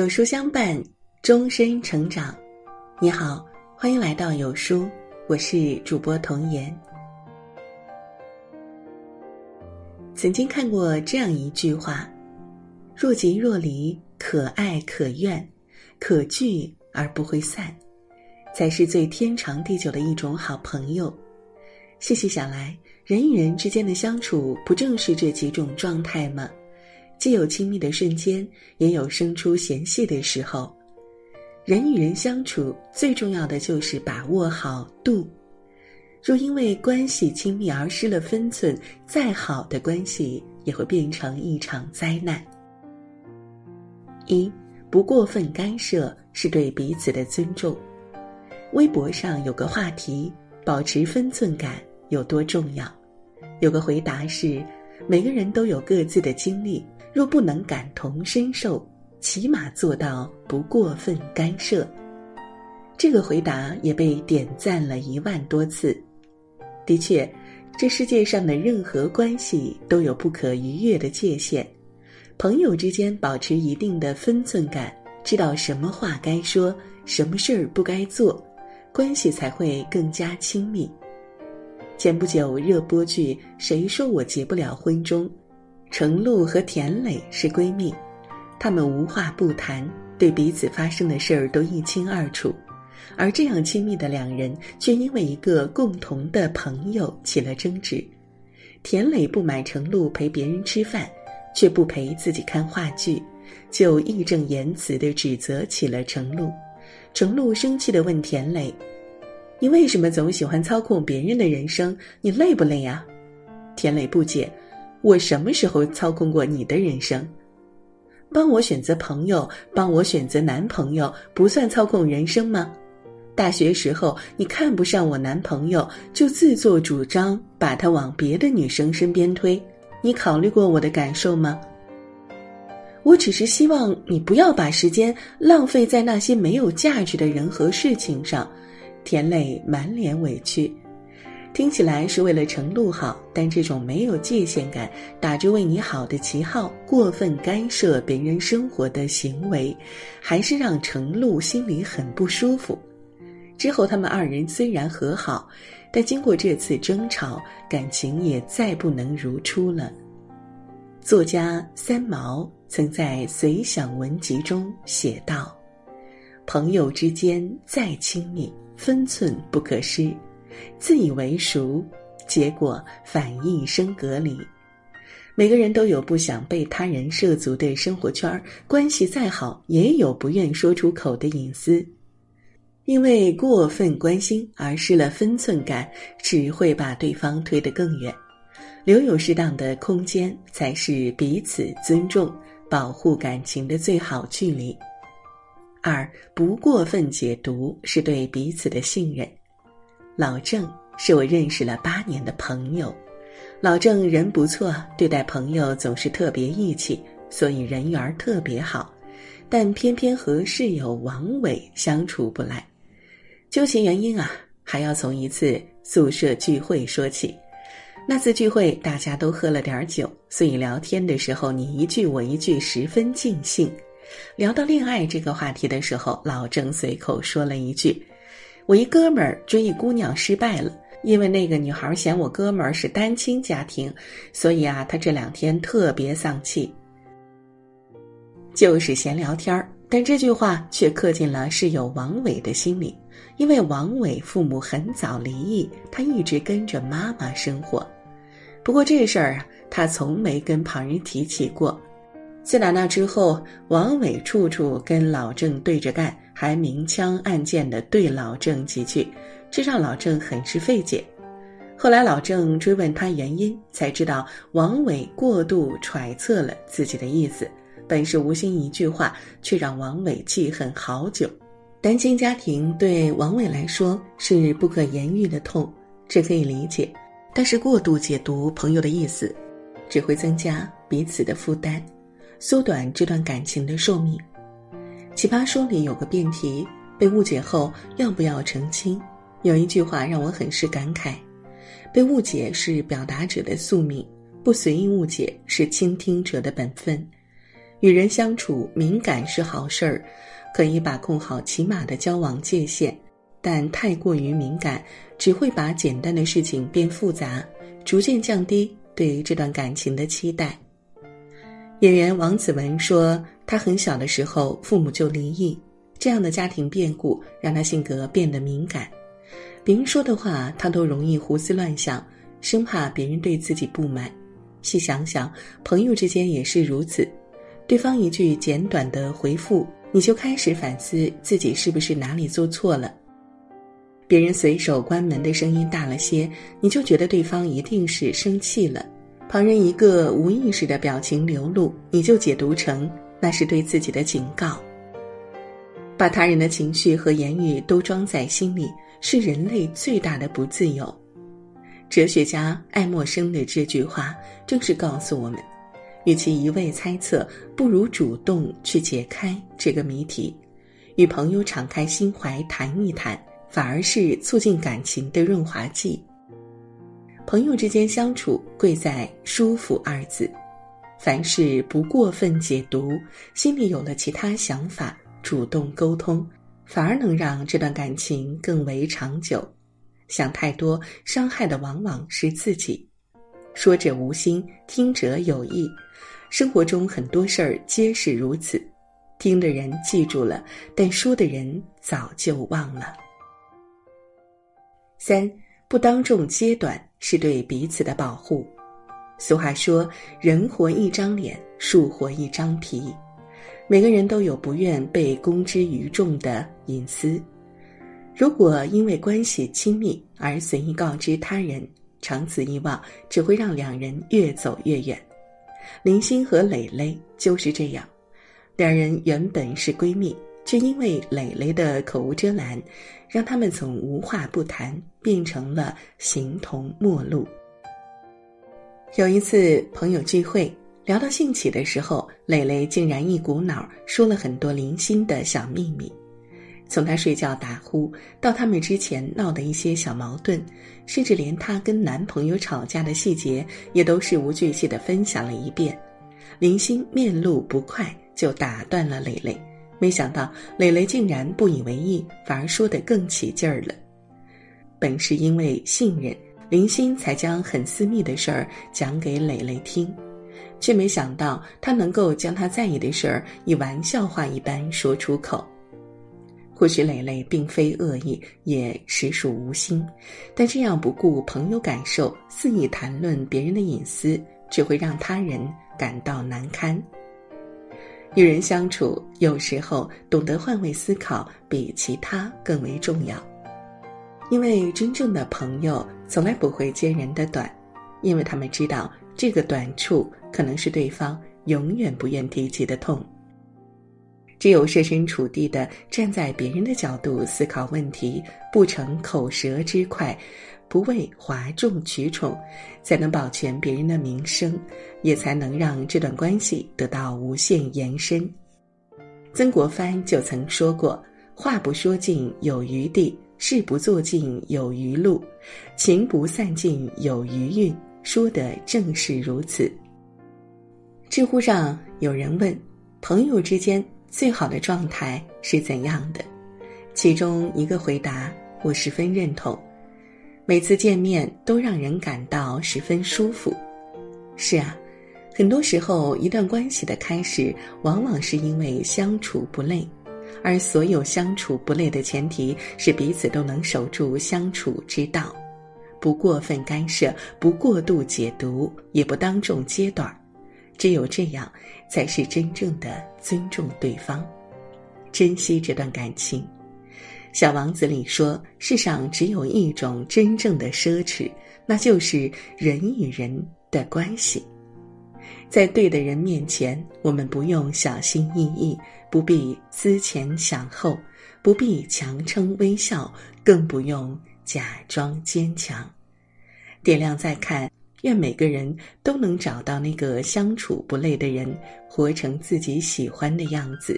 有书相伴，终身成长。你好，欢迎来到有书，我是主播童言。曾经看过这样一句话：“若即若离，可爱可怨，可聚而不会散，才是最天长地久的一种好朋友。”细细想来，人与人之间的相处，不正是这几种状态吗？既有亲密的瞬间，也有生出嫌隙的时候。人与人相处，最重要的就是把握好度。若因为关系亲密而失了分寸，再好的关系也会变成一场灾难。一不过分干涉是对彼此的尊重。微博上有个话题：保持分寸感有多重要？有个回答是：每个人都有各自的经历。若不能感同身受，起码做到不过分干涉。这个回答也被点赞了一万多次。的确，这世界上的任何关系都有不可逾越的界限。朋友之间保持一定的分寸感，知道什么话该说，什么事儿不该做，关系才会更加亲密。前不久热播剧《谁说我结不了婚》中。程璐和田磊是闺蜜，她们无话不谈，对彼此发生的事儿都一清二楚。而这样亲密的两人，却因为一个共同的朋友起了争执。田磊不满程璐陪别人吃饭，却不陪自己看话剧，就义正言辞地指责起了程璐。程璐生气地问田磊：“你为什么总喜欢操控别人的人生？你累不累呀？”田磊不解。我什么时候操控过你的人生？帮我选择朋友，帮我选择男朋友，不算操控人生吗？大学时候你看不上我男朋友，就自作主张把他往别的女生身边推，你考虑过我的感受吗？我只是希望你不要把时间浪费在那些没有价值的人和事情上。田磊满脸委屈。听起来是为了程璐好，但这种没有界限感、打着为你好的旗号过分干涉别人生活的行为，还是让程璐心里很不舒服。之后他们二人虽然和好，但经过这次争吵，感情也再不能如初了。作家三毛曾在《随想文集》中写道：“朋友之间再亲密，分寸不可失。”自以为熟，结果反一生隔离。每个人都有不想被他人涉足的生活圈儿关系再好，也有不愿说出口的隐私。因为过分关心而失了分寸感，只会把对方推得更远。留有适当的空间，才是彼此尊重、保护感情的最好距离。二不过分解读，是对彼此的信任。老郑是我认识了八年的朋友，老郑人不错，对待朋友总是特别义气，所以人缘特别好。但偏偏和室友王伟相处不来，究其原因啊，还要从一次宿舍聚会说起。那次聚会大家都喝了点酒，所以聊天的时候你一句我一句，十分尽兴。聊到恋爱这个话题的时候，老郑随口说了一句。我一哥们儿追一姑娘失败了，因为那个女孩嫌我哥们儿是单亲家庭，所以啊，他这两天特别丧气。就是闲聊天儿，但这句话却刻进了室友王伟的心里，因为王伟父母很早离异，他一直跟着妈妈生活。不过这事儿啊，他从没跟旁人提起过。自打那之后，王伟处处跟老郑对着干。还明枪暗箭的对老郑几句，这让老郑很是费解。后来老郑追问他原因，才知道王伟过度揣测了自己的意思，本是无心一句话，却让王伟记恨好久。单亲家庭对王伟来说是不可言喻的痛，这可以理解。但是过度解读朋友的意思，只会增加彼此的负担，缩短这段感情的寿命。奇葩说里有个辩题，被误解后要不要澄清？有一句话让我很是感慨：被误解是表达者的宿命，不随意误解是倾听者的本分。与人相处，敏感是好事儿，可以把控好起码的交往界限，但太过于敏感，只会把简单的事情变复杂，逐渐降低对于这段感情的期待。演员王子文说，他很小的时候父母就离异，这样的家庭变故让他性格变得敏感，别人说的话他都容易胡思乱想，生怕别人对自己不满。细想想，朋友之间也是如此。对方一句简短的回复，你就开始反思自己是不是哪里做错了。别人随手关门的声音大了些，你就觉得对方一定是生气了。旁人一个无意识的表情流露，你就解读成那是对自己的警告。把他人的情绪和言语都装在心里，是人类最大的不自由。哲学家爱默生的这句话，正是告诉我们。与其一味猜测，不如主动去解开这个谜题，与朋友敞开心怀谈一谈，反而是促进感情的润滑剂。朋友之间相处，贵在舒服二字。凡事不过分解读，心里有了其他想法，主动沟通，反而能让这段感情更为长久。想太多，伤害的往往是自己。说者无心，听者有意。生活中很多事儿皆是如此，听的人记住了，但说的人早就忘了。三不当众揭短是对彼此的保护。俗话说：“人活一张脸，树活一张皮。”每个人都有不愿被公之于众的隐私。如果因为关系亲密而随意告知他人，长此以往，只会让两人越走越远。林欣和蕾蕾就是这样，两人原本是闺蜜，却因为蕾蕾的口无遮拦，让他们从无话不谈变成了形同陌路。有一次朋友聚会，聊到兴起的时候，蕾蕾竟然一股脑说了很多林星的小秘密。从他睡觉打呼到他们之前闹的一些小矛盾，甚至连她跟男朋友吵架的细节，也都事无巨细的分享了一遍。林欣面露不快，就打断了蕾蕾。没想到蕾蕾竟然不以为意，反而说得更起劲儿了。本是因为信任，林欣才将很私密的事儿讲给蕾蕾听，却没想到他能够将他在意的事儿以玩笑话一般说出口。或许蕾蕾并非恶意，也实属无心，但这样不顾朋友感受，肆意谈论别人的隐私，只会让他人感到难堪。与人相处，有时候懂得换位思考，比其他更为重要。因为真正的朋友从来不会揭人的短，因为他们知道这个短处可能是对方永远不愿提起的痛。只有设身处地的站在别人的角度思考问题，不逞口舌之快，不为哗众取宠，才能保全别人的名声，也才能让这段关系得到无限延伸。曾国藩就曾说过：“话不说尽有余地，事不做尽有余路，情不散尽有余韵。”说的正是如此。知乎上有人问：“朋友之间。”最好的状态是怎样的？其中一个回答我十分认同：每次见面都让人感到十分舒服。是啊，很多时候一段关系的开始，往往是因为相处不累，而所有相处不累的前提是彼此都能守住相处之道，不过分干涉，不过度解读，也不当众揭短。只有这样，才是真正的尊重对方，珍惜这段感情。小王子里说：“世上只有一种真正的奢侈，那就是人与人的关系。在对的人面前，我们不用小心翼翼，不必思前想后，不必强撑微笑，更不用假装坚强。”点亮再看。愿每个人都能找到那个相处不累的人，活成自己喜欢的样子。